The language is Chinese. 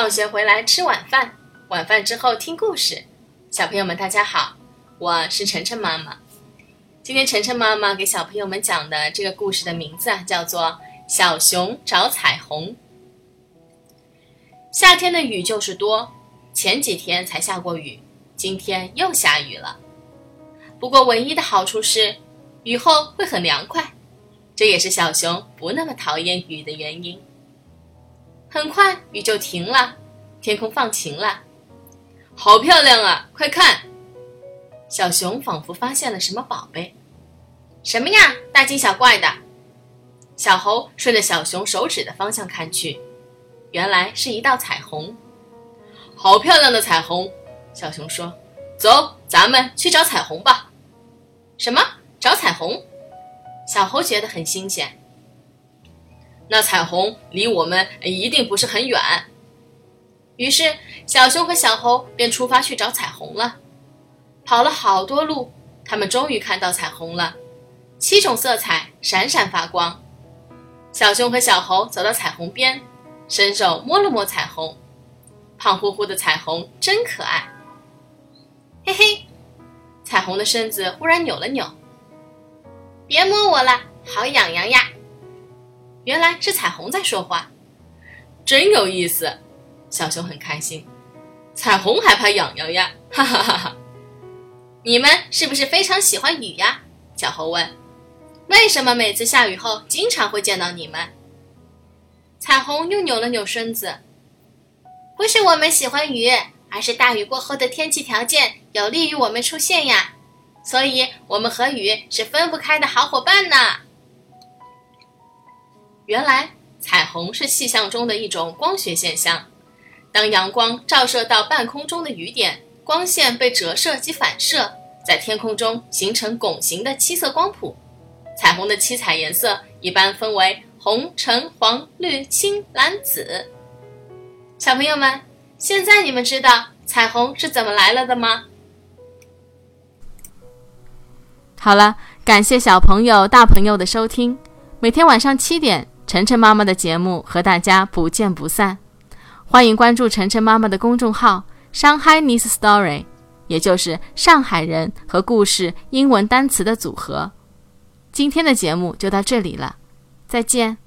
放学回来吃晚饭，晚饭之后听故事。小朋友们，大家好，我是晨晨妈妈。今天晨晨妈妈给小朋友们讲的这个故事的名字，叫做《小熊找彩虹》。夏天的雨就是多，前几天才下过雨，今天又下雨了。不过唯一的好处是，雨后会很凉快，这也是小熊不那么讨厌雨的原因。很快雨就停了，天空放晴了，好漂亮啊！快看，小熊仿佛发现了什么宝贝。什么呀？大惊小怪的。小猴顺着小熊手指的方向看去，原来是一道彩虹。好漂亮的彩虹！小熊说：“走，咱们去找彩虹吧。”什么？找彩虹？小猴觉得很新鲜。那彩虹离我们一定不是很远，于是小熊和小猴便出发去找彩虹了。跑了好多路，他们终于看到彩虹了，七种色彩闪闪发光。小熊和小猴走到彩虹边，伸手摸了摸彩虹，胖乎乎的彩虹真可爱。嘿嘿，彩虹的身子忽然扭了扭，别摸我了，好痒痒呀。原来是彩虹在说话，真有意思。小熊很开心，彩虹还怕痒痒呀，哈 哈哈哈！你们是不是非常喜欢雨呀？小猴问。为什么每次下雨后经常会见到你们？彩虹又扭了扭身子。不是我们喜欢雨，而是大雨过后的天气条件有利于我们出现呀，所以我们和雨是分不开的好伙伴呢。原来彩虹是气象中的一种光学现象，当阳光照射到半空中的雨点，光线被折射及反射，在天空中形成拱形的七色光谱。彩虹的七彩颜色一般分为红、橙、黄、绿、青、蓝、紫。小朋友们，现在你们知道彩虹是怎么来了的吗？好了，感谢小朋友、大朋友的收听，每天晚上七点。晨晨妈妈的节目和大家不见不散，欢迎关注晨晨妈妈的公众号“ shanghai Story”，也就是上海人和故事英文单词的组合。今天的节目就到这里了，再见。